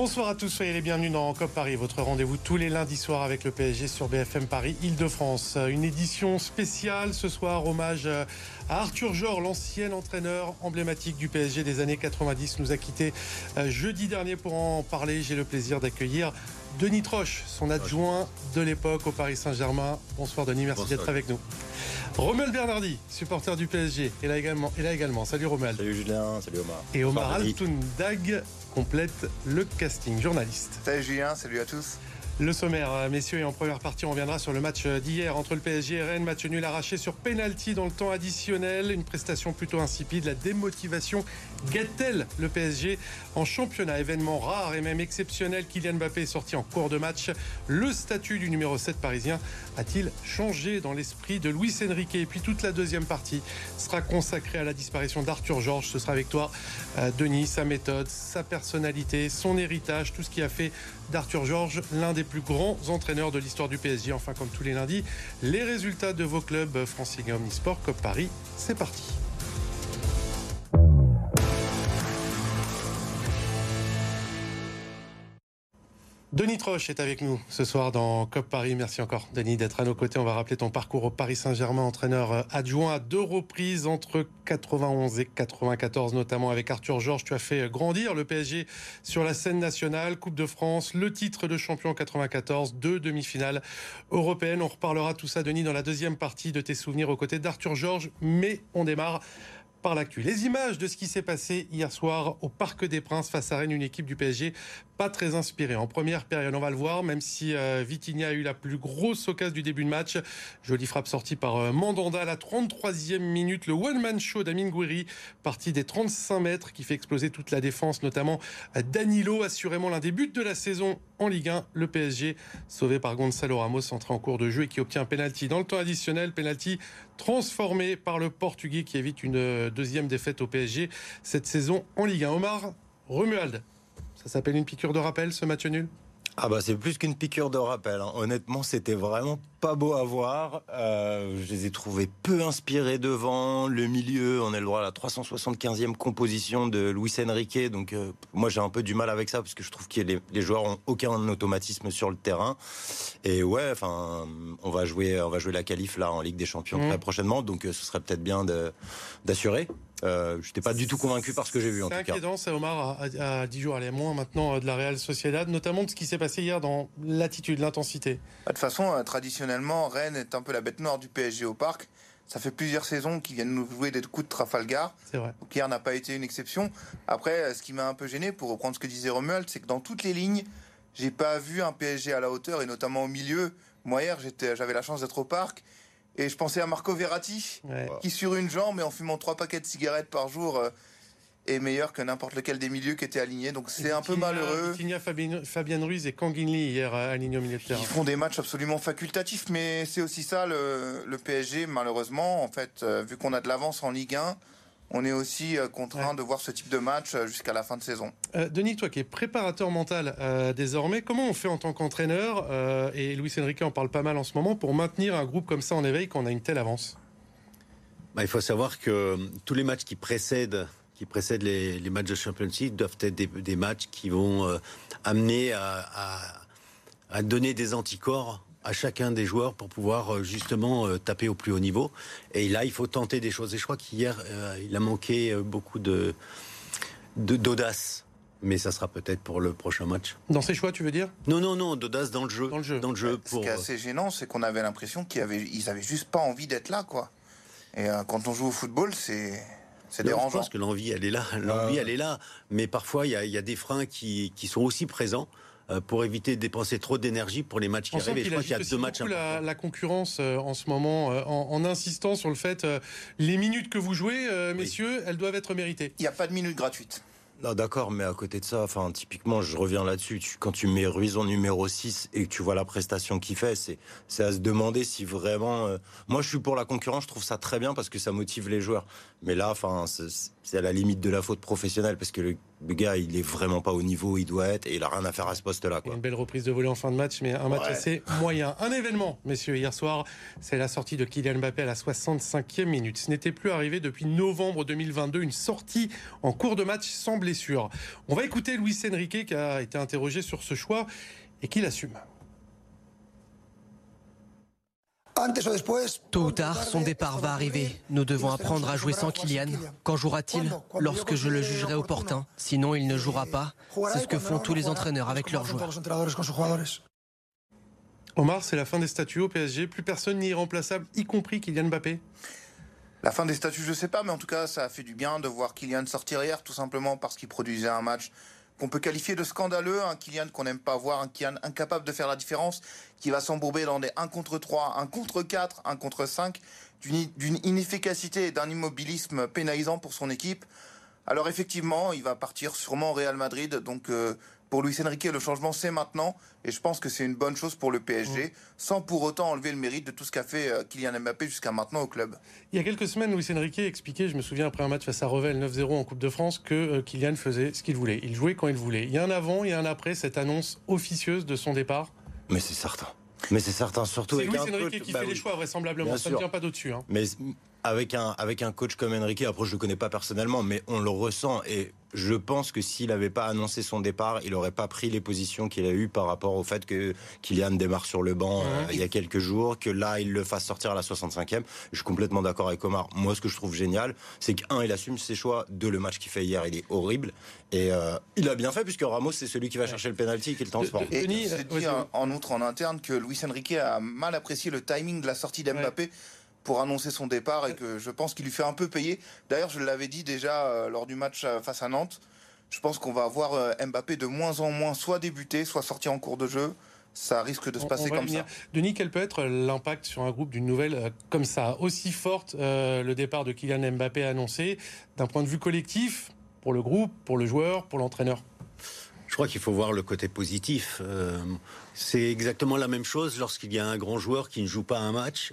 Bonsoir à tous, soyez les bienvenus dans COP Paris, votre rendez-vous tous les lundis soirs avec le PSG sur BFM Paris Île-de-France. Une édition spéciale ce soir, hommage à Arthur Jor, l'ancien entraîneur emblématique du PSG des années 90, nous a quitté euh, jeudi dernier pour en parler. J'ai le plaisir d'accueillir Denis Troche, son adjoint de l'époque au Paris Saint-Germain. Bonsoir Denis, merci d'être avec nous. Romuald Bernardi, supporter du PSG, est là également. Est là également. Salut Romuald. Salut Julien, salut Omar. Et Omar Altoundag complète le casting, journaliste. Salut Julien, salut à tous. Le sommaire, euh, messieurs, et en première partie, on reviendra sur le match euh, d'hier entre le PSG et Rennes. Match nul arraché sur penalty dans le temps additionnel. Une prestation plutôt insipide. La démotivation guette-t-elle le PSG en championnat? Événement rare et même exceptionnel. Kylian Mbappé est sorti en cours de match. Le statut du numéro 7 parisien a-t-il changé dans l'esprit de Luis Enrique? Et puis toute la deuxième partie sera consacrée à la disparition d'Arthur Georges. Ce sera avec toi, euh, Denis, sa méthode, sa personnalité, son héritage, tout ce qui a fait d'Arthur Georges l'un des plus grands entraîneurs de l'histoire du PSG. Enfin, comme tous les lundis, les résultats de vos clubs franciliens Omnisport, Cop Paris. C'est parti. Denis Troche est avec nous ce soir dans COP Paris. Merci encore, Denis, d'être à nos côtés. On va rappeler ton parcours au Paris Saint-Germain, entraîneur euh, adjoint à deux reprises entre 91 et 94, notamment avec Arthur Georges. Tu as fait grandir le PSG sur la scène nationale, Coupe de France, le titre de champion 94, deux demi-finales européennes. On reparlera tout ça, Denis, dans la deuxième partie de tes souvenirs aux côtés d'Arthur Georges. Mais on démarre par l'actu. Les images de ce qui s'est passé hier soir au Parc des Princes face à Rennes, une équipe du PSG pas très inspirée. En première période, on va le voir, même si euh, a eu la plus grosse occasion du début de match. Jolie frappe sortie par euh, Mandanda à la 33e minute. Le one-man show d'Amin Gouiri, parti des 35 mètres, qui fait exploser toute la défense, notamment Danilo, assurément l'un des buts de la saison en Ligue 1. Le PSG, sauvé par Gonzalo Ramos, entré en cours de jeu et qui obtient un penalty dans le temps additionnel. Penalty transformé par le Portugais qui évite une euh, deuxième défaite au PSG cette saison en Ligue 1. Omar Romuald, ça s'appelle une piqûre de rappel ce match nul? Ah bah c'est plus qu'une piqûre de rappel. Hein. Honnêtement, c'était vraiment pas beau à voir. Euh, je les ai trouvés peu inspirés devant. Le milieu, on a le droit à la 375e composition de Luis Enrique. Donc euh, moi j'ai un peu du mal avec ça parce que je trouve que les, les, joueurs ont aucun automatisme sur le terrain. Et ouais, enfin, on va jouer, on va jouer la qualif là en Ligue des Champions mmh. très prochainement. Donc euh, ce serait peut-être bien d'assurer. Euh, je n'étais pas du tout convaincu par ce que j'ai vu en tout cas. C'est inquiétant, Omar, à, 10 jours, allez, moins maintenant de la Real Sociedad, notamment de ce qui s'est passé hier dans l'attitude, l'intensité. Bah, de toute façon, traditionnellement, Rennes est un peu la bête noire du PSG au parc. Ça fait plusieurs saisons qu'ils viennent nous jouer des coups de Trafalgar. C'est vrai. Donc hier n'a pas été une exception. Après, ce qui m'a un peu gêné, pour reprendre ce que disait Romuald, c'est que dans toutes les lignes, j'ai pas vu un PSG à la hauteur, et notamment au milieu. Moi hier, j'avais la chance d'être au parc. Et je pensais à Marco Verratti, qui sur une jambe et en fumant trois paquets de cigarettes par jour euh, est meilleur que n'importe lequel des milieux qui étaient alignés. Donc c'est un peu malheureux. Il y a Fabien Ruiz et Kanginli hier alignés au milieu de terrain. Ils font des matchs absolument facultatifs, mais c'est aussi ça le, le, PSG, malheureusement. En fait, euh, vu qu'on a de l'avance en Ligue 1, on est aussi euh, contraint de voir ce type de match euh, jusqu'à la fin de saison. Euh, Denis, toi qui es préparateur mental désormais, comment on fait en tant qu'entraîneur, et Luis Enrique en parle pas mal en ce moment, pour maintenir un groupe comme ça en éveil quand on a une telle avance? Bah, Il faut savoir que tous les matchs qui précèdent qui précèdent les, matchs de Champions League doivent être des, matchs qui vont amener à donner des anticorps à chacun des joueurs pour pouvoir euh, justement euh, taper au plus haut niveau. Et là, il faut tenter des choses. Et je crois qu'hier, euh, il a manqué beaucoup de d'audace. Mais ça sera peut-être pour le prochain match. Dans ses choix, tu veux dire? Non, non, non, d'audace dans le jeu. Dans le jeu. Dans le jeu pour... Ce qui est assez gênant, c'est qu'on avait l'impression qu'ils avaient, ils avaient juste pas envie d'être là, quoi. Et quand on joue au football, c'est c'est dérangeant. Je pense que l'envie, elle est là. L'envie, elle est là. Mais parfois, il y, y, a des freins qui, qui sont aussi présents. Euh, pour éviter de dépenser trop d'énergie pour les matchs qui arrivent. je crois qu'il y a deux matchs. La, la, concurrence euh, en ce moment, euh, en, insistant sur le fait les minutes que vous jouez, messieurs, elles doivent être méritées. Il n'y a pas de minutes gratuites. Non, d'accord, mais à côté de ça, enfin, typiquement, je reviens là-dessus. quand tu mets Ruiz en numéro 6 et que tu vois la prestation qu'il fait, c'est, c'est à se demander si vraiment. moi, je suis pour la concurrence, je trouve ça très bien parce que ça motive les joueurs. Mais là, enfin, c'est à la limite de la faute professionnelle parce que le, gars, il est vraiment pas au niveau où il doit être et il a rien à faire à ce poste-là. Une belle reprise de volée en fin de match, mais un match assez moyen. Un événement, messieurs, hier soir, c'est la sortie de Kylian Mbappé à la 65e minute. Ce n'était plus arrivé depuis novembre 2022, une sortie en cours de match sans blessure. On va écouter Luis Enrique qui a été interrogé sur ce choix et qui l'assume. Tôt ou tard, son départ va arriver. Nous devons apprendre à jouer sans Kylian. Quand jouera-t-il Lorsque je le jugerai opportun? Sinon, il ne jouera pas. C'est ce que font tous les entraîneurs avec leurs joueurs. Omar, c'est la fin des statuts au PSG. Plus personne n'y est remplaçable, y compris Kylian Mbappé. La fin des statuts, je ne sais pas, mais en tout cas, ça a fait du bien de voir Kylian sortir hier, tout simplement parce qu'il produisait un match qu'on peut qualifier de scandaleux, un Kylian qu'on n'aime pas voir, un Kylian incapable de faire la différence, qui va s'embourber dans des 1 contre 3, 1 contre 4, 1 contre 5, d'une inefficacité et d'un immobilisme pénalisant pour son équipe. Alors effectivement, il va partir sûrement au Real Madrid, donc euh, pour Luis Enrique, le changement, c'est maintenant. Et je pense que c'est une bonne chose pour le PSG, mm. sans pour autant enlever le mérite de tout ce qu'a fait euh, Kylian Mbappé jusqu'à maintenant au club. Il y a quelques semaines, Luis Enrique expliquait, je me souviens après un match face à Revel 9-0 en Coupe de France, que euh, Kylian faisait ce qu'il voulait. Il jouait quand il voulait. Il y a un avant et un après cette annonce officieuse de son départ. Mais c'est certain. Mais c'est certain, surtout C'est Luis Enrique qui bah fait les choix, vraisemblablement. Ça ne tient pas d'au-dessus. Hein. Mais avec un, avec un coach comme Enrique, après je le connais pas personnellement, mais on le ressent et je pense que s'il n'avait pas annoncé son départ, il n'aurait pas pris les positions qu'il a eues par rapport au fait que Kylian démarre sur le banc euh, il y a quelques jours, que là il le fasse sortir à la 65e. Je suis complètement d'accord avec Omar. Moi, ce que je trouve génial, c'est qu'un, il assume ses choix. Deux, le match qu'il fait hier, il est horrible. Et euh, il a bien fait puisque Ramos, c'est celui qui va chercher le penalty et qui le transforme. Et s'est dit en outre en interne que Luis Enrique a mal apprécié le timing de la sortie d'Mbappé pour annoncer son départ et que je pense qu'il lui fait un peu payer. D'ailleurs, je l'avais dit déjà euh, lors du match euh, face à Nantes. Je pense qu'on va voir euh, Mbappé de moins en moins soit débuter, soit sortir en cours de jeu. Ça risque de se passer comme ça. Denis, quel peut être l'impact sur un groupe d'une nouvelle comme ça, aussi forte, le départ de Kylian Mbappé annoncé, d'un point de vue collectif, pour le groupe, pour le joueur, pour l'entraîneur? Je crois qu'il faut voir le côté positif. c'est exactement la même chose lorsqu'il y a un grand joueur qui ne joue pas un match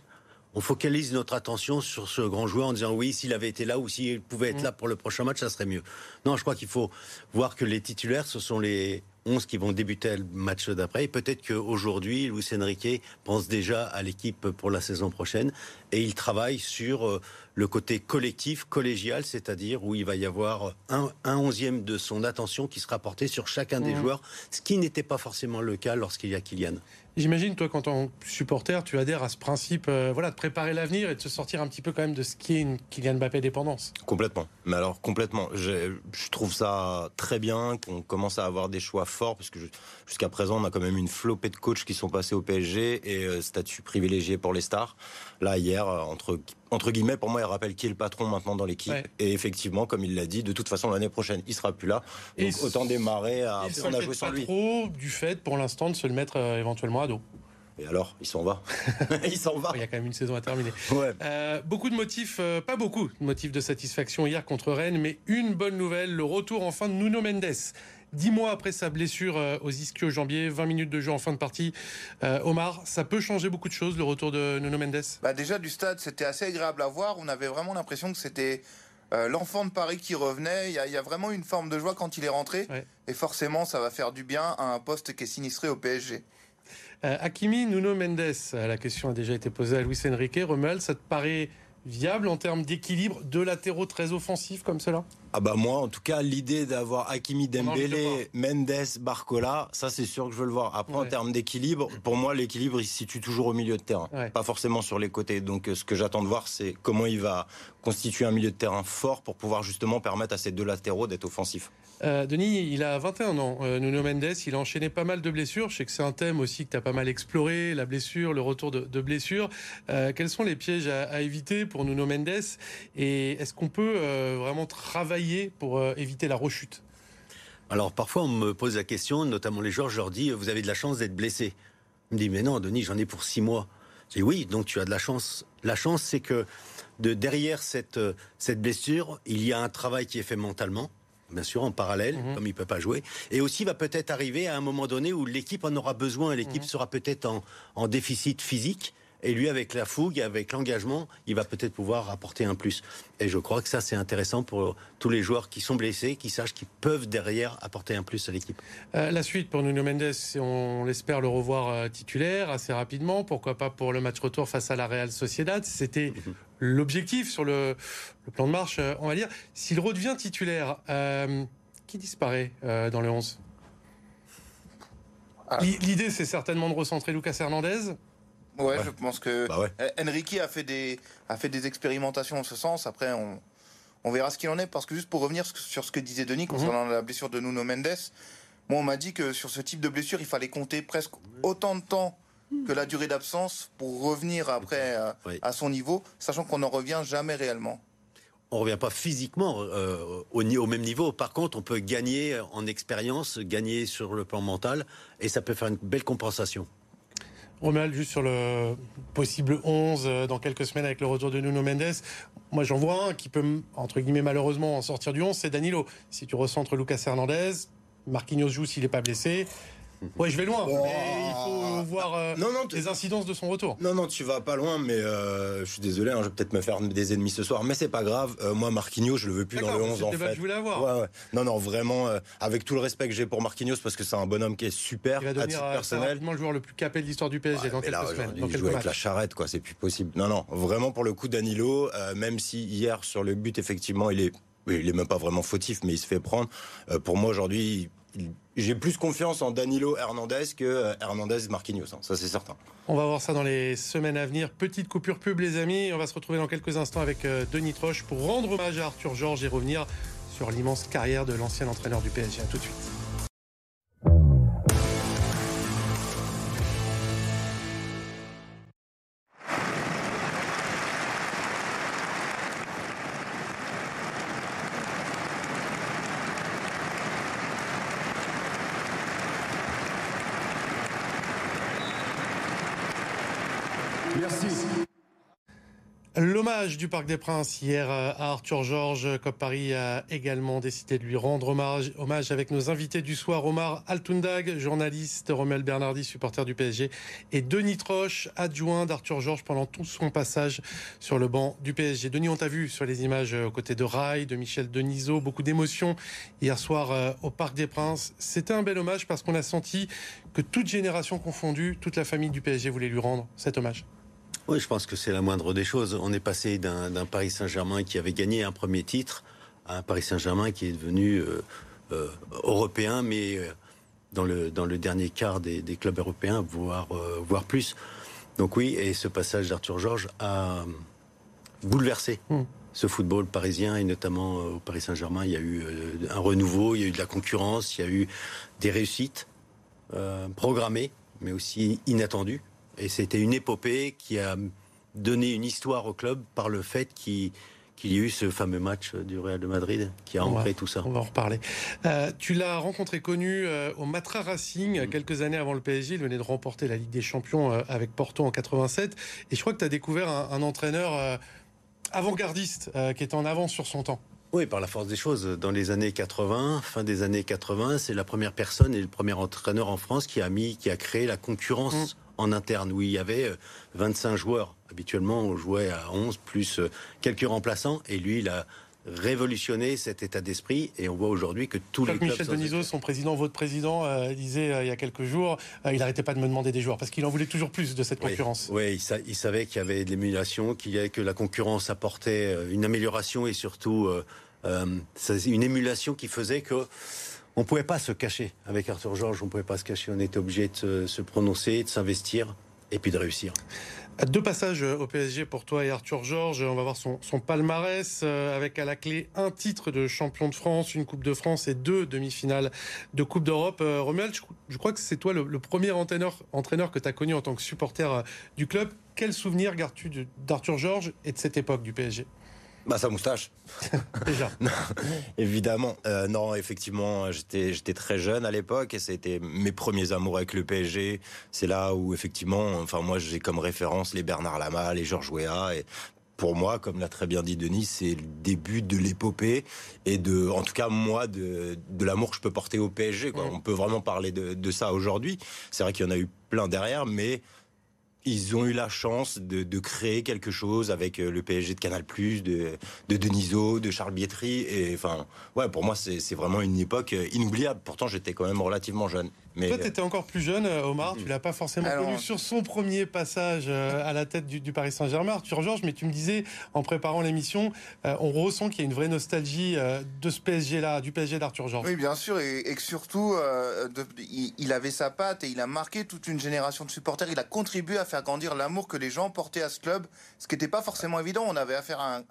on focalise notre attention sur ce grand joueur en disant oui, s'il avait été là ou s'il pouvait être mm. là pour le prochain match, ça serait mieux. Non, je crois qu'il faut voir que les titulaires, ce sont les 11 qui vont débuter le match d'après. Et peut-être qu'aujourd'hui, Luis Enrique pense déjà à l'équipe pour la saison prochaine et il travaille sur euh, le côté collectif, collégial, c'est-à-dire où il va y avoir un, onzième de son attention qui sera porté sur chacun des mm. joueurs, ce qui n'était pas forcément le cas lorsqu'il y a Kylian. J'imagine, toi, quand en supporter, tu adhères à ce principe euh, voilà, de préparer l'avenir et de se sortir un petit peu quand même de ce qui est une Kylian Mbappé dépendance. Complètement. Mais alors, complètement. Je, trouve ça très bien qu'on commence à avoir des choix forts, parce que jusqu'à présent, on a quand même une flopée de coachs qui sont passés au PSG et euh, statut privilégié pour les stars. Là, hier, euh, entre entre guillemets, pour moi, il rappelle qui est le patron maintenant dans l'équipe. Et effectivement, comme il l'a dit, de toute façon, l'année prochaine, il sera plus là. Donc autant démarrer à. on a joué sans lui. trop du fait, pour l'instant, de se le mettre euh, éventuellement à dos. Et alors, il s'en va. il s'en va. Il y a quand même une saison à terminer. Euh, beaucoup de motifs, euh, pas beaucoup de motifs de satisfaction hier contre Rennes, mais une bonne nouvelle, le retour enfin de Nuno Mendes. Dix mois après sa blessure euh, aux ischio-jambiers, 20 minutes de jeu en fin de partie. Euh, Omar, ça peut changer beaucoup de choses, le retour de Nuno Mendes? Bah Déjà, du stade, c'était assez agréable à voir. On avait vraiment l'impression que c'était euh, l'enfant de Paris qui revenait. Il y, a, vraiment une forme de joie quand il est rentré. Et forcément, ça va faire du bien à un poste qui est sinistré au PSG. Hakimi, Nuno Mendes, la question a déjà été posée à Luis Enrique. Remel, ça te paraît viable en termes d'équilibre de latéraux très offensifs comme cela? Ah bah moi, en tout cas, l'idée d'avoir Hakimi, Dembélé, Mendes, Barcola, ça c'est sûr que je veux le voir. Après, en termes d'équilibre, pour moi, l'équilibre il se situe toujours au milieu de terrain, pas forcément sur les côtés. Donc, euh, ce que j'attends de voir, c'est comment il va constituer un milieu de terrain fort pour pouvoir justement permettre à ces deux latéraux d'être offensifs. Euh, Denis, il a 21 ans. Euh, Nuno Mendes, il a enchaîné pas mal de blessures. Je sais que c'est un thème aussi que tu as pas mal exploré, la blessure, le retour de, blessures. quels sont les pièges à, à éviter pour Nuno Mendes Et est-ce qu'on peut vraiment travailler pour euh, éviter la rechute? Alors parfois on me pose la question, notamment les joueurs, je leur dis vous avez de la chance d'être blessé. On me dit mais non Denis j'en ai pour six mois. Je dis oui donc tu as de la chance. La chance c'est que de derrière cette, euh, cette blessure il y a un travail qui est fait mentalement bien sûr, en parallèle, mhm. comme il ne peut pas jouer. Et aussi va peut-être arriver à un moment donné où l'équipe en aura besoin, l'équipe mhm. sera peut-être en, en, déficit physique, Et lui, avec la fougue, avec l'engagement, il va peut-être pouvoir apporter un plus. Et je crois que ça, c'est intéressant pour tous les joueurs qui sont blessés, qui sachent qu'ils peuvent derrière apporter un plus à l'équipe. Euh, la suite pour Nuno Mendes, on l'espère le revoir euh, titulaire assez rapidement. Pourquoi pas pour le match retour face à la Real Sociedad C'était mhm. l'objectif sur le, plan de marche, euh, on va dire. S'il redevient titulaire, qui disparaît dans le 11 ah. L'idée, c'est certainement de recentrer Lucas Hernandez. Ouais, je pense que bah Enrique a fait des a fait des expérimentations en ce sens. Après, on, on verra ce qu'il en est parce que juste pour revenir sur ce que disait Denis mhm. concernant la blessure de Nuno Mendes, moi on m'a dit que sur ce type de blessure, il fallait compter presque autant de temps que la durée d'absence pour revenir après à, euh, à son niveau, sachant qu'on n'en revient jamais réellement on revient pas physiquement euh, au, au, même niveau. Par contre, on peut gagner en expérience, gagner sur le plan mental, et ça peut faire une belle compensation. Romuald, juste sur le possible 11 euh, dans quelques semaines avec le retour de Nuno Mendes. Moi, j'en vois un qui peut, entre guillemets, malheureusement en sortir du 11, c'est Danilo. Si tu recentres Lucas Hernandez, Marquinhos joue s'il n'est pas blessé. Ouais, je vais loin, mais il faut voir euh, les incidences de son retour. Non, non, tu vas pas loin, mais euh, je suis désolé, hein, je vais peut-être me faire des ennemis ce soir, mais c'est pas grave. Euh, moi, Marquinhos, je le veux plus dans le 11 en fait. je voulais avoir. Ouais, ouais. Non, non, vraiment, avec tout le respect que j'ai pour Marquinhos, parce que c'est un bonhomme qui est super, il va à personnel. le joueur le plus capé de l'histoire du PSG dans quelques là, semaines. il joue avec la charrette, quoi, c'est plus possible. Non, non, vraiment pour le coup, Danilo, même si hier sur le but, effectivement, il est il est même pas vraiment fautif, mais il se fait prendre. pour moi aujourd'hui, j'ai plus confiance en Danilo Hernandez que euh, Hernandez Marquinhos, hein. ça c'est certain. On va voir ça dans les semaines à venir. Petite coupure pub les amis, on va se retrouver dans quelques instants avec euh, Denis Troche pour rendre hommage à Arthur Georges et revenir sur l'immense carrière de l'ancien entraîneur du PSG. Tout de suite. L'hommage du Parc des Princes hier à Arthur Georges. Cop Paris a également décidé de lui rendre hommage, hommage avec nos invités du soir, Omar Altundag, journaliste, Romel Bernardi, supporter du PSG, et Denis Troche, adjoint d'Arthur Georges pendant tout son passage sur le banc du PSG. Denis, on t'a vu sur les images aux côtés de Rai, de Michel Denisot, beaucoup d'émotions hier soir euh, au Parc des Princes. C'était un bel hommage parce qu'on a senti que toute génération confondue, toute la famille du PSG voulait lui rendre cet hommage. Oui, je pense que c'est la moindre des choses. On est passé d'un Paris Saint-Germain qui avait gagné un premier titre à un Paris Saint-Germain qui est devenu euh, euh, européen, mais euh, dans, le, dans le dernier quart des, clubs européens, voire, voire plus. Donc oui, et ce passage d'Arthur Georges a bouleversé hmm. ce football parisien, et notamment au Paris Saint-Germain, il y a eu un renouveau, il y a eu de la concurrence, il y a eu des réussites programmées, mais aussi inattendues. Et c'était une épopée qui a donné une histoire au club par le fait qu'il y ait eu ce fameux match du Real de Madrid qui a ancré tout ça. On va en reparler. Euh, tu l'as rencontré connu euh, au Matra Racing mm. quelques années avant le PSG. Il venait de remporter la Ligue des Champions euh, avec Porto en 87. Et je crois que tu as découvert un, un entraîneur avant-gardiste qui était en avance sur son temps. Oui, par la force des choses. Dans les années 80, fin des années 80, c'est la première personne et le premier entraîneur en France qui a mis, qui a créé la concurrence. Mm en interne. Où il y avait 25 euh, joueurs. Habituellement, on jouait à 11 plus euh, quelques remplaçants. Et lui, il a révolutionné cet état d'esprit. Et on voit aujourd'hui que tous les clubs Michel Denisot, son président, votre président, euh, disait il y a quelques jours, il n'arrêtait pas de me demander des joueurs parce qu'il en voulait toujours plus de cette concurrence. Oui, il, savait qu'il y avait de l'émulation, qu'il y avait que la concurrence apportait une amélioration et surtout une émulation qui faisait que on ne pouvait pas se cacher avec Arthur Georges, on ne pouvait pas se cacher, on était obligé de se, prononcer, de s'investir et puis de réussir. Deux passages au PSG pour toi et Arthur Georges. On va voir son, palmarès euh, avec à la clé un titre de champion de France, une Coupe de France et deux demi-finales de Coupe d'Europe. Euh, Romuald, je, crois que c'est toi le, premier entraîneur, entraîneur que tu as connu en tant que supporter euh, du club. Quel souvenir gardes-tu d'Arthur Georges et de cette époque du PSG bah, sa moustache. Déjà. évidemment. Euh, non, effectivement, j'étais, j'étais très jeune à l'époque et c'était mes premiers amours avec le PSG. C'est là où, effectivement, enfin, moi, j'ai comme référence les Bernard Lama, les Georges Weah et pour moi, comme l'a très bien dit Denis, c'est le début de l'épopée et de, en tout cas moi, de, de l'amour que je peux porter au PSG. Quoi. On peut vraiment parler de, de ça aujourd'hui. C'est vrai qu'il y en a eu plein derrière, mais ils ont eu la chance de, créer quelque chose avec euh, le PSG de Canal+, de, de Deniso, de Charles Bietri. Et enfin, ouais, pour moi, c'est vraiment une époque euh, inoubliable. Pourtant, j'étais quand même relativement jeune. Mais... Toi, tu étais encore plus jeune, euh, Omar. Tu l'as pas forcément connu sur son premier passage à la tête du, Paris Saint-Germain, Arthur Georges. Mais tu me disais, en préparant l'émission, on ressent qu'il y a une vraie nostalgie de ce PSG-là, du PSG d'Arthur Georges. Oui, bien sûr. Et, que surtout, il, avait sa patte et il a marqué toute une génération de supporters. Il a contribué à faire grandir l'amour que les gens portaient à ce club, ce qui n'était pas forcément évident. On avait affaire à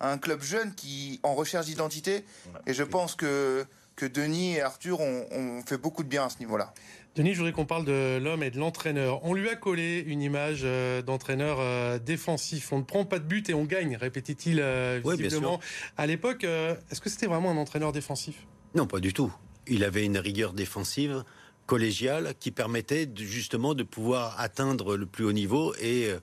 un, club jeune qui en recherche d'identité, et je pense que, que Denis et Arthur ont, fait beaucoup de bien à ce niveau-là. Denis, je voudrais qu'on parle de l'homme et de l'entraîneur. On lui a collé une image euh, d'entraîneur euh, défensif. On ne prend pas de but et on gagne, répétait-il euh, visiblement. à l'époque, est-ce que c'était vraiment un entraîneur défensif? Non, pas du tout. Il avait une rigueur défensive collégiale qui permettait justement de pouvoir atteindre le plus haut niveau et euh,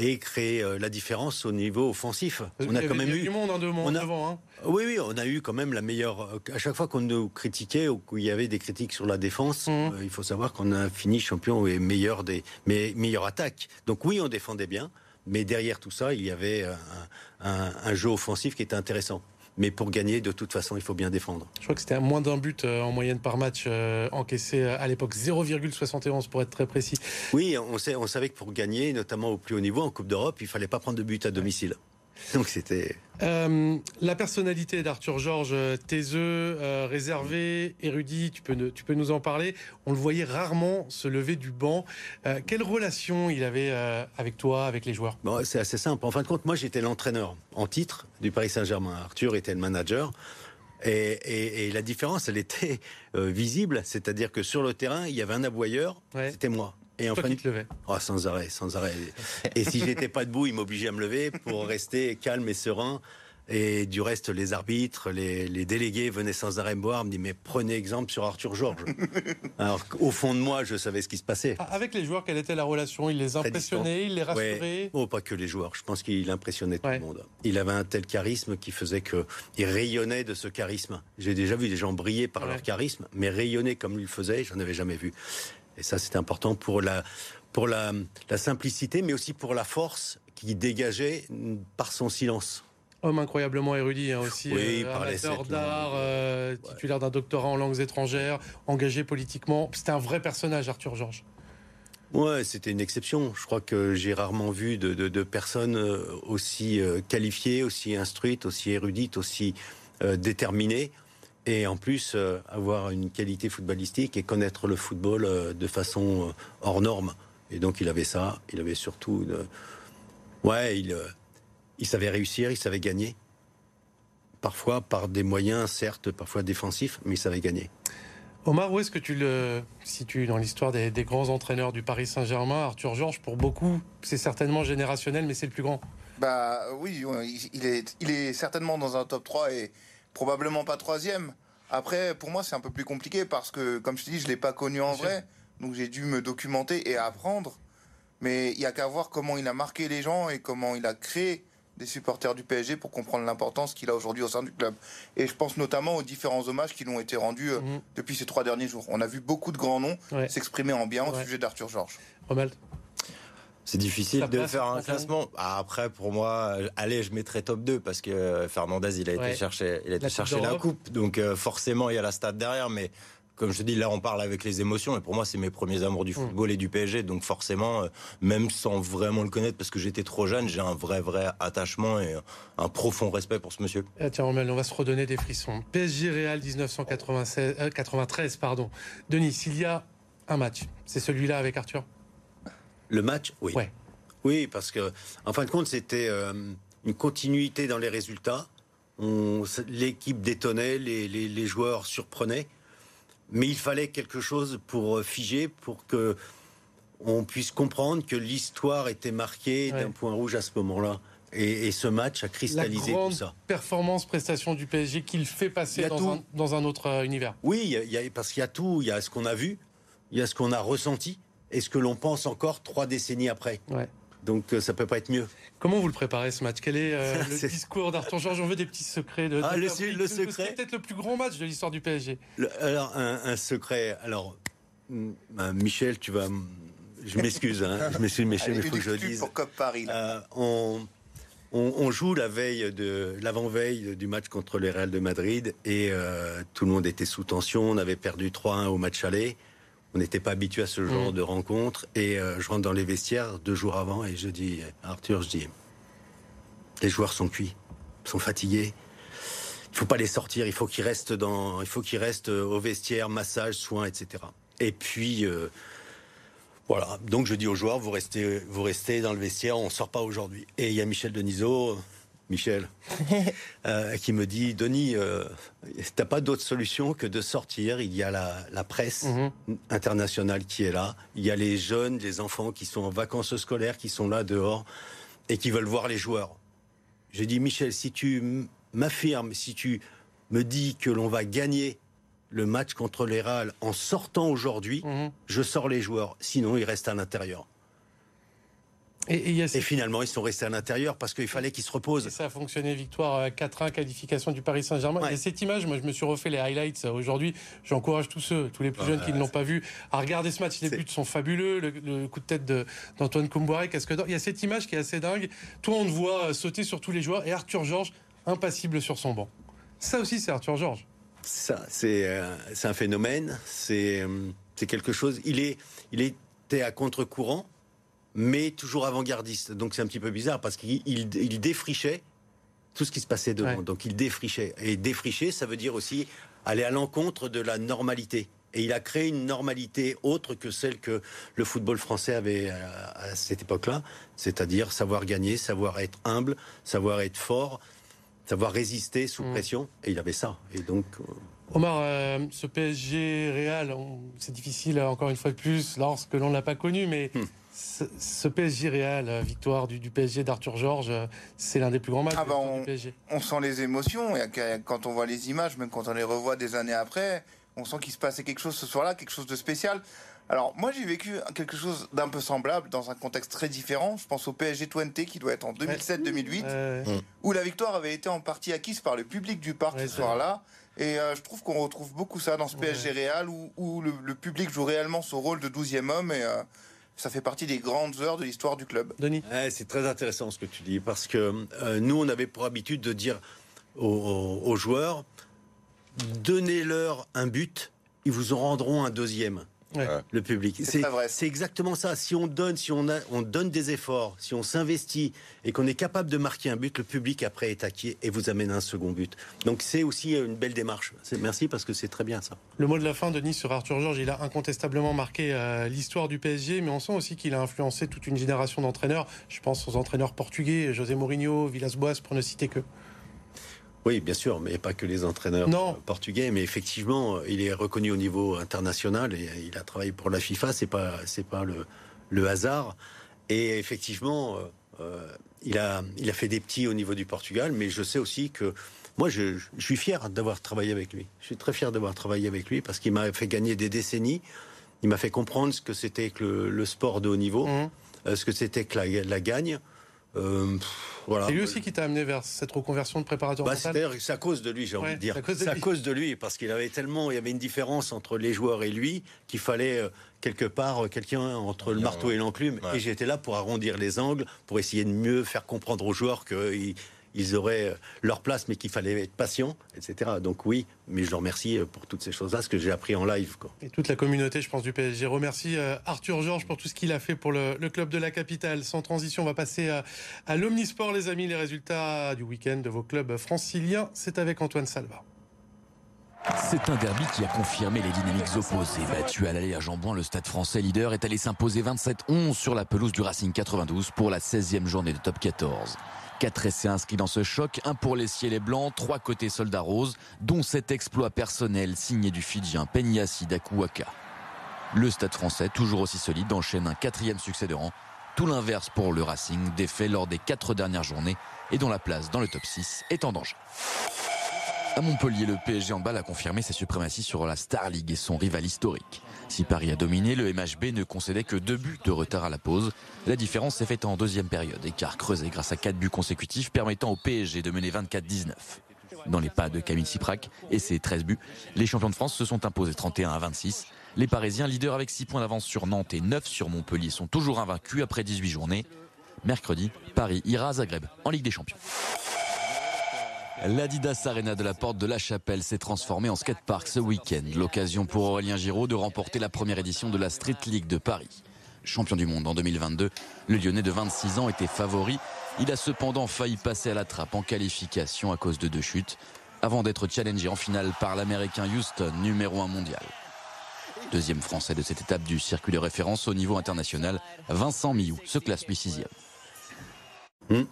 et créer euh, la différence au niveau offensif. On a quand même eu du monde en on a, devant. Hein. Oui, oui, on a eu quand même la meilleure. Euh, à chaque fois qu'on nous critiquait ou qu'il y avait des critiques sur la défense, mmh. il faut savoir qu'on a fini champion et meilleur des mais meilleure attaque. Donc oui, on défendait bien, mais derrière tout ça, il y avait un jeu offensif qui était intéressant. Mais pour gagner, de toute façon, il faut bien défendre. Je crois que c'était moins d'un but euh, en moyenne par match euh, encaissé euh, à l'époque, 0,71 pour être très précis. Oui, on, sait, on savait que pour gagner, notamment au plus haut niveau en Coupe d'Europe, il fallait pas prendre de but à domicile. Donc c'était. Euh, la personnalité d'Arthur Georges, taiseux, euh, réservé, érudit, tu peux, tu peux nous en parler. On le voyait rarement se lever du banc. Euh, quelle relation il avait avec toi, avec les joueurs? Bon, C'est assez simple. En fin de compte, moi j'étais l'entraîneur en titre du Paris Saint-Germain. Arthur était le manager. Et, et, la différence, elle était visible. C'est-à-dire que sur le terrain, il y avait un aboyeur, c'était moi. Et enfin, il te levait. Oh, sans arrêt, sans arrêt. Et si j'étais pas debout, il m'obligeait à me lever pour rester calme et serein. Et du reste, les arbitres, les, délégués venaient sans arrêt me voir, me disaient mais prenez exemple sur Arthur Georges. Alors qu'au fond de moi, je savais ce qui se passait. Ah, avec les joueurs, quelle était la relation? Il les impressionnait, il les rassurait? Oh, pas que les joueurs. Je pense qu'il impressionnait tout le monde. Il avait un tel charisme qui faisait qu'il rayonnait de ce charisme. J'ai déjà vu des gens briller par leur charisme, mais rayonner comme il le faisait, j'en avais jamais vu. Et ça, c'est important pour la, pour la, simplicité, mais aussi pour la force qui dégageait par son silence. Homme incroyablement érudit hein, aussi, oui, euh, d'art, euh, titulaire d'un doctorat en langues étrangères, engagé politiquement. C'était un vrai personnage, Arthur Georges. Ouais, c'était une exception. Je crois que j'ai rarement vu de, de, personnes euh, aussi euh, qualifiées, aussi instruites, aussi érudites, aussi déterminées et en plus euh, avoir une qualité footballistique et connaître le football euh, de façon euh, hors norme. Et donc il avait ça, il avait surtout... Ouais, il, il savait réussir, il savait gagner. Parfois par des moyens, certes, parfois défensifs, mais il savait gagner. Omar, où est-ce que tu le situes dans l'histoire des, des, grands entraîneurs du Paris Saint-Germain? Arthur Georges, pour beaucoup, c'est certainement générationnel, mais c'est le plus grand. Bah oui, il est, il est certainement dans un top 3 et probablement pas troisième. Après, pour moi, c'est un peu plus compliqué parce que, comme je te dis, je l'ai pas connu en vrai, donc j'ai dû me documenter et apprendre. Mais il y a qu'à voir comment il a marqué les gens et comment il a créé des supporters du PSG pour comprendre l'importance qu'il a aujourd'hui au sein du club. Et je pense notamment aux différents hommages qui lui ont été rendus euh, mhm. depuis ces trois derniers jours. On a vu beaucoup de grands noms s'exprimer en bien au sujet d'Arthur Georges. C'est difficile de faire un classement. Ah, après, pour moi, allez, je mettrais top 2 parce que Fernandez, il a été chercher, il a été la chercher la coupe. Donc, euh, forcément, il y a la stade derrière. Mais comme je te dis, là, on parle avec les émotions. Et pour moi, c'est mes premiers amours du mm. football et du PSG. Donc, forcément, euh, même sans vraiment le connaître, parce que j'étais trop jeune, j'ai un vrai, vrai attachement et un profond respect pour ce monsieur. Ah, tiens, on va se redonner des frissons. PSG Real 1993, euh, pardon. Denis, s'il y a un match, c'est celui-là avec Arthur? Le match, oui. Oui, parce que, en fin de compte, c'était euh, une continuité dans les résultats. L'équipe détonnait, les, joueurs surprenaient, mais il fallait quelque chose pour euh, figer, pour que on puisse comprendre que l'histoire était marquée d'un point rouge à ce moment-là. Et, ce match a cristallisé tout ça. Performance, prestation du PSG qu'il fait passer dans un, dans un, autre euh, univers. Oui, y a, parce qu'il y a tout. Il y a ce qu'on a vu, il y a ce qu'on a ressenti et ce que l'on pense encore trois décennies après. Ouais. Donc euh, ça peut pas être mieux. Comment vous le préparez ce match? Quel est euh, le discours d'Arthur Georges? On veut des petits secrets. De, ah, le, secret. C'est peut-être le plus grand match de l'histoire du PSG. alors un, secret. Alors Michel, tu vas je m'excuse, hein, je m'excuse, mais il faut que je le dise. Pour Cop Paris. Euh, on, on, joue la veille de l'avant-veille du match contre les Real de Madrid et euh, tout le monde était sous tension. On avait perdu 3-1 au match aller. On n'était pas habitué à ce genre mm. de rencontre. Et euh, je rentre dans les vestiaires deux jours avant et je dis, Arthur, je dis, les joueurs sont cuits, sont fatigués. Il faut pas les sortir. Il faut qu'ils restent dans, il faut qu'ils restent au vestiaire, massage, soins, etc. Et puis euh, voilà. Donc je dis aux joueurs, vous restez, vous restez dans le vestiaire. On sort pas aujourd'hui. Et il y a Michel Denisot. Michel, euh, qui me dit Denis, euh, t'as pas d'autre solution que de sortir. Il y a la, presse mhm. internationale qui est là. Il y a les jeunes, les enfants qui sont en vacances scolaires, qui sont là dehors et qui veulent voir les joueurs. J'ai dit Michel, si tu m'affirmes, si tu me dis que l'on va gagner le match contre les Real en sortant aujourd'hui, mhm. je sors les joueurs. Sinon, ils restent à l'intérieur. Et, finalement, ils sont restés à l'intérieur parce qu'il fallait qu'ils se reposent. ça a fonctionné, victoire 4-1, euh, qualification du Paris Saint-Germain. Et cette image, moi je me suis refait les highlights euh, aujourd'hui. J'encourage tous ceux, tous les plus jeunes qui ne l'ont pas vu, à regarder ce match. Les buts sont fabuleux. Le, coup de tête d'Antoine Comboiré, qu'est-ce que Il y a cette image qui est assez dingue. Tout le monde voit euh, sauter sur tous les joueurs et Arthur Georges impassible sur son banc. Ça aussi, c'est Arthur Georges. Ça, c'est un phénomène. C'est quelque chose. Il, est, il était à contre-courant mais toujours avant-gardiste. Donc c'est un petit peu bizarre parce qu'il défrichait tout ce qui se passait devant. Donc il défrichait. Et défricher, ça veut dire aussi aller à l'encontre de la normalité. Et il a créé une normalité autre que celle que le football français avait à cette époque-là, c'est-à-dire savoir gagner, savoir être humble, savoir être fort, savoir résister sous mm. pression. Et il avait ça. Et donc. Euh, Omar, euh, ce PSG Real, c'est difficile encore une fois de plus lorsque l'on ne l'a pas connu, mais hmm ce PSG Real, euh, victoire du, PSG d'Arthur Georges, euh, c'est l'un des plus grands matchs ah bah, on, On sent les émotions. Et quand on voit les images, même quand on les revoit des années après, on sent qu'il se passait quelque chose ce soir-là, quelque chose de spécial. Alors moi j'ai vécu quelque chose d'un peu semblable dans un contexte très différent. Je pense au PSG 20 qui doit être en 2007-2008, où la victoire avait été en partie acquise par le public du parc ce soir-là. Et euh, je trouve qu'on retrouve beaucoup ça dans ce PSG Real où, le, public joue réellement son rôle de 12e homme et ça fait partie des grandes heures de l'histoire du club. Denis C'est très intéressant ce que tu dis, parce que euh, nous, on avait pour habitude de dire aux joueurs, donnez-leur un but, ils vous en rendront un deuxième le public. C'est exactement ça. Si on donne, si on, a, on donne des efforts, si on s'investit et qu'on est capable de marquer un but, le public après est acquis et vous amène un second but. Donc c'est aussi une belle démarche. Merci parce que c'est très bien ça. Le mot de la fin, Denis, sur Arthur Georges, il a incontestablement marqué euh, l'histoire du PSG, mais on sent aussi qu'il a influencé toute une génération d'entraîneurs. Je pense aux entraîneurs portugais, José Mourinho, Villas-Boas, pour ne citer que. Oui, bien sûr, mais pas que les entraîneurs portugais, mais effectivement, il est reconnu au niveau international et il a travaillé pour la FIFA, c'est pas c'est pas le, le hasard. Et effectivement, euh, euh, il a il a fait des petits au niveau du Portugal, mais je sais aussi que moi, je, suis fier d'avoir travaillé avec lui. Je suis très fier d'avoir travaillé avec lui parce qu'il m'a fait gagner des décennies. Il m'a fait comprendre ce que c'était que le, sport de haut niveau, mmh. euh, ce que c'était que la, la gagne. Euh, voilà. C'est lui aussi qui t'a amené vers cette reconversion de préparateur bah, C'est à cause de lui, j'ai envie de dire. C'est à, cause de lui, parce qu'il avait tellement, il y avait une différence entre les joueurs et lui qu'il fallait euh, quelque part euh, quelqu'un entre le marteau et l'enclume. Et j'étais là pour arrondir les angles, pour essayer de mieux faire comprendre aux joueurs qu'ils ils auraient euh, leur place, mais qu'il fallait être patient, etc. Donc oui, mais je le remercie euh, pour toutes ces choses-là, ce que j'ai appris en live. Quoi. Et toute la communauté, je pense, du PSG remercie euh, Arthur Georges pour tout ce qu'il a fait pour le, club de la capitale. Sans transition, on va passer à, à l'Omnisport, les amis, les résultats du week-end de vos clubs franciliens. C'est avec Antoine Salva. C'est un derby qui a confirmé les dynamiques opposées. Battu à l'aller à Jambouin, le stade français leader est allé s'imposer 27-11 sur la pelouse du Racing 92 pour la 16e journée de top 14. Quatre essais inscrits dans ce choc, un pour les ciels et blancs, trois côtés soldats roses, dont cet exploit personnel signé du Fidjien Penyassi Dakuwaka. Le stade français, toujours aussi solide, enchaîne un quatrième succès de rang. Tout l'inverse pour le Racing, défait lors des quatre dernières journées et dont la place dans le top 6 est en danger. À Montpellier, le PSG en balle a confirmé sa suprématie sur la Star League et son rival historique. Si Paris a dominé, le MHB ne concédait que deux buts de retard à la pause. La différence s'est faite en deuxième période, écart creusé grâce à quatre buts consécutifs permettant au PSG de mener 24-19. Dans les pas de Camille Siprac et ses 13 buts, les champions de France se sont imposés 31 à 26. Les Parisiens, leaders avec 6 points d'avance sur Nantes et 9 sur Montpellier, sont toujours invaincus après 18 journées. Mercredi, Paris ira à Zagreb en Ligue des Champions. L'Adidas Arena de la porte de la Chapelle s'est transformée en skatepark ce week-end. L'occasion pour Aurélien Giraud de remporter la première édition de la Street League de Paris. Champion du monde en 2022, le Lyonnais de 26 ans était favori. Il a cependant failli passer à la trappe en qualification à cause de deux chutes, avant d'être challengé en finale par l'Américain Houston, numéro 1 mondial. Deuxième français de cette étape du circuit de référence au niveau international, Vincent Miou se classe lui sixième. Hmm.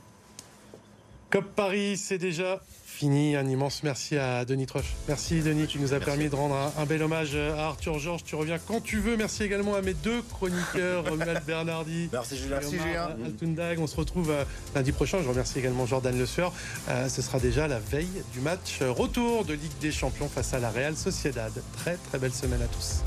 COP Paris, c'est déjà fini. Un immense merci à Denis Troche. Merci Denis, qui nous a permis de rendre un, bel hommage à Arthur Georges. Tu reviens quand tu veux. Merci également à mes deux chroniqueurs, Romuald Bernardi. Merci Julien. Merci Julien. On se retrouve euh, lundi prochain. Je remercie également Jordan Le Sueur. Euh, ce sera déjà la veille du match retour de Ligue des Champions face à la Real Sociedad. Très très belle semaine à tous.